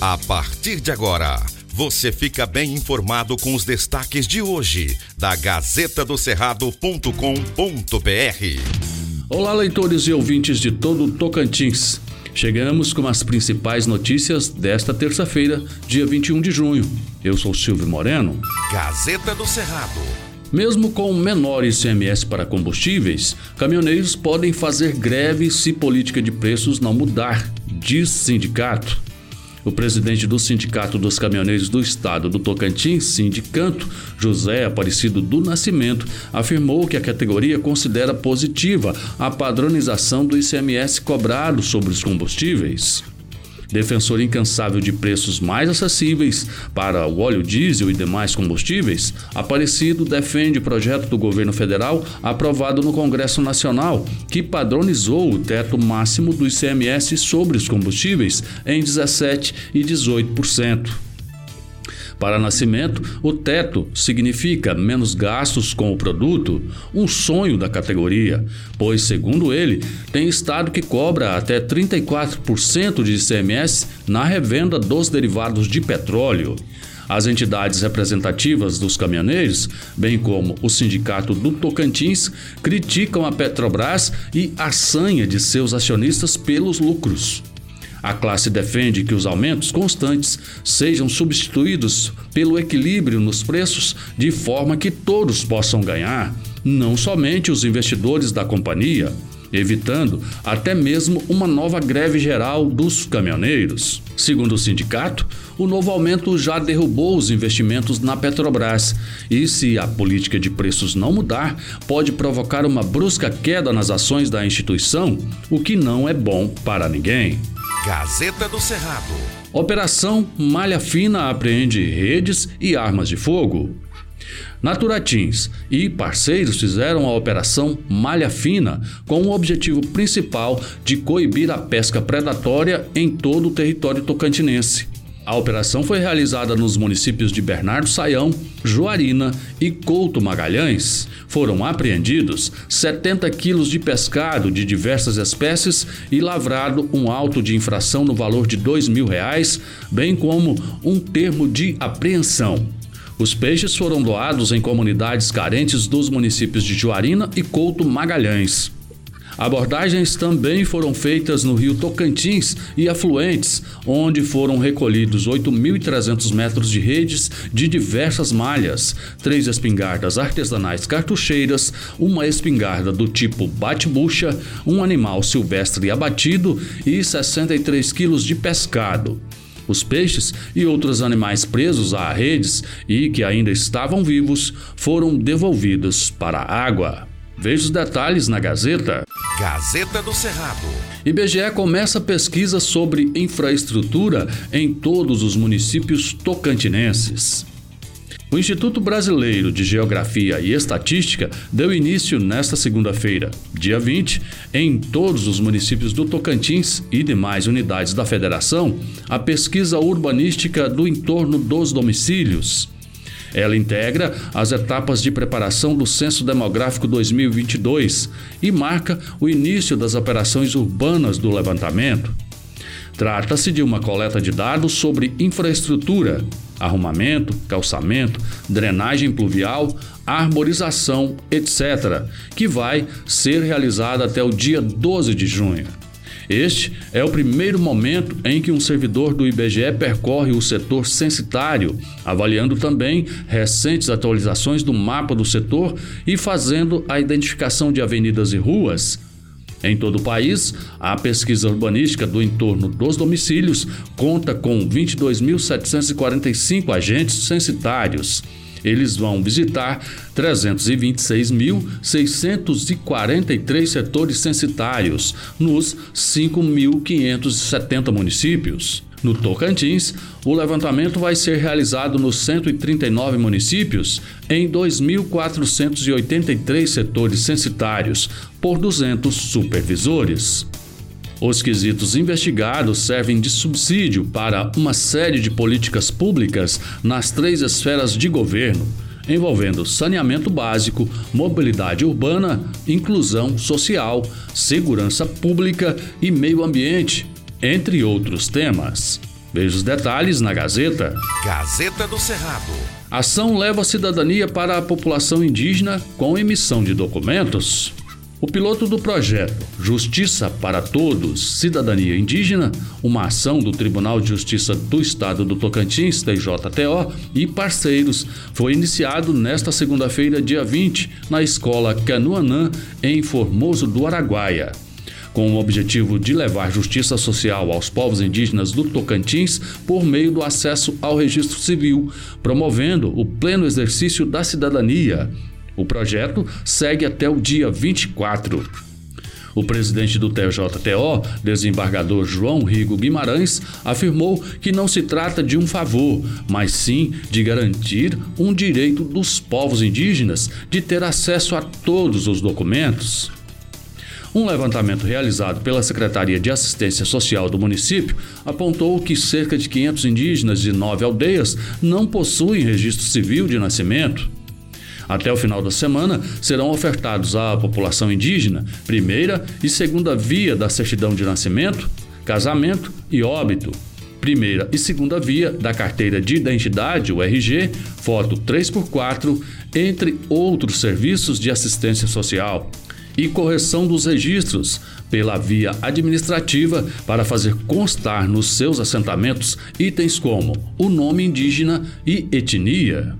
A partir de agora, você fica bem informado com os destaques de hoje da Gazeta do Cerrado.com.br. Olá, leitores e ouvintes de todo o Tocantins. Chegamos com as principais notícias desta terça-feira, dia 21 de junho. Eu sou Silvio Moreno. Gazeta do Cerrado. Mesmo com menor ICMS para combustíveis, caminhoneiros podem fazer greve se política de preços não mudar, diz sindicato. O presidente do Sindicato dos Caminhoneiros do Estado do Tocantins, Sindicanto, José Aparecido do Nascimento, afirmou que a categoria considera positiva a padronização do ICMS cobrado sobre os combustíveis defensor incansável de preços mais acessíveis para o óleo diesel e demais combustíveis, Aparecido defende o projeto do governo federal aprovado no Congresso Nacional, que padronizou o teto máximo do ICMS sobre os combustíveis em 17 e 18%. Para Nascimento, o teto significa menos gastos com o produto, um sonho da categoria, pois, segundo ele, tem estado que cobra até 34% de ICMS na revenda dos derivados de petróleo. As entidades representativas dos caminhoneiros, bem como o Sindicato do Tocantins, criticam a Petrobras e a sanha de seus acionistas pelos lucros. A classe defende que os aumentos constantes sejam substituídos pelo equilíbrio nos preços de forma que todos possam ganhar, não somente os investidores da companhia, evitando até mesmo uma nova greve geral dos caminhoneiros. Segundo o sindicato, o novo aumento já derrubou os investimentos na Petrobras e, se a política de preços não mudar, pode provocar uma brusca queda nas ações da instituição, o que não é bom para ninguém. Gazeta do Cerrado. Operação Malha Fina apreende redes e armas de fogo. Naturatins e parceiros fizeram a operação Malha Fina com o objetivo principal de coibir a pesca predatória em todo o território tocantinense. A operação foi realizada nos municípios de Bernardo Saião, Juarina e Couto Magalhães. Foram apreendidos 70 quilos de pescado de diversas espécies e lavrado um auto de infração no valor de dois mil reais, bem como um termo de apreensão. Os peixes foram doados em comunidades carentes dos municípios de Juarina e Couto Magalhães. Abordagens também foram feitas no rio Tocantins e afluentes, onde foram recolhidos 8.300 metros de redes de diversas malhas, três espingardas artesanais cartucheiras, uma espingarda do tipo bate-bucha, um animal silvestre abatido e 63 quilos de pescado. Os peixes e outros animais presos a redes e que ainda estavam vivos foram devolvidos para a água. Veja os detalhes na Gazeta. Gazeta do Cerrado. IBGE começa pesquisa sobre infraestrutura em todos os municípios tocantinenses. O Instituto Brasileiro de Geografia e Estatística deu início nesta segunda-feira, dia 20, em todos os municípios do Tocantins e demais unidades da Federação, a pesquisa urbanística do entorno dos domicílios. Ela integra as etapas de preparação do Censo Demográfico 2022 e marca o início das operações urbanas do levantamento. Trata-se de uma coleta de dados sobre infraestrutura, arrumamento, calçamento, drenagem pluvial, arborização, etc., que vai ser realizada até o dia 12 de junho. Este é o primeiro momento em que um servidor do IBGE percorre o setor censitário, avaliando também recentes atualizações do mapa do setor e fazendo a identificação de avenidas e ruas. Em todo o país, a pesquisa urbanística do entorno dos domicílios conta com 22.745 agentes censitários. Eles vão visitar 326.643 setores censitários nos 5.570 municípios. No Tocantins, o levantamento vai ser realizado nos 139 municípios, em 2.483 setores censitários, por 200 supervisores. Os quesitos investigados servem de subsídio para uma série de políticas públicas nas três esferas de governo, envolvendo saneamento básico, mobilidade urbana, inclusão social, segurança pública e meio ambiente, entre outros temas. Veja os detalhes na Gazeta. Gazeta do Cerrado. Ação leva a cidadania para a população indígena com emissão de documentos. O piloto do projeto Justiça para Todos, Cidadania Indígena, uma ação do Tribunal de Justiça do Estado do Tocantins, TJTO, e parceiros, foi iniciado nesta segunda-feira, dia 20, na Escola Canuanã, em Formoso do Araguaia com o objetivo de levar justiça social aos povos indígenas do Tocantins por meio do acesso ao registro civil, promovendo o pleno exercício da cidadania. O projeto segue até o dia 24. O presidente do TJTO, desembargador João Rigo Guimarães, afirmou que não se trata de um favor, mas sim de garantir um direito dos povos indígenas de ter acesso a todos os documentos. Um levantamento realizado pela Secretaria de Assistência Social do município apontou que cerca de 500 indígenas de nove aldeias não possuem registro civil de nascimento. Até o final da semana, serão ofertados à população indígena primeira e segunda via da certidão de nascimento, casamento e óbito. Primeira e segunda via da carteira de identidade, o RG, foto 3x4, entre outros serviços de assistência social e correção dos registros pela via administrativa para fazer constar nos seus assentamentos itens como o nome indígena e etnia.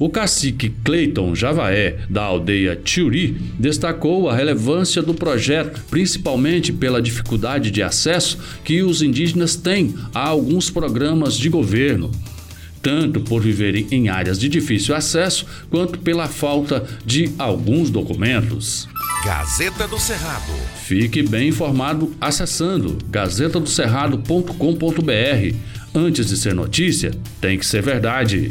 O cacique Cleiton Javaé, da aldeia Tiuri, destacou a relevância do projeto, principalmente pela dificuldade de acesso que os indígenas têm a alguns programas de governo, tanto por viverem em áreas de difícil acesso quanto pela falta de alguns documentos. Gazeta do Cerrado. Fique bem informado acessando gazetadocerrado.com.br. Antes de ser notícia, tem que ser verdade.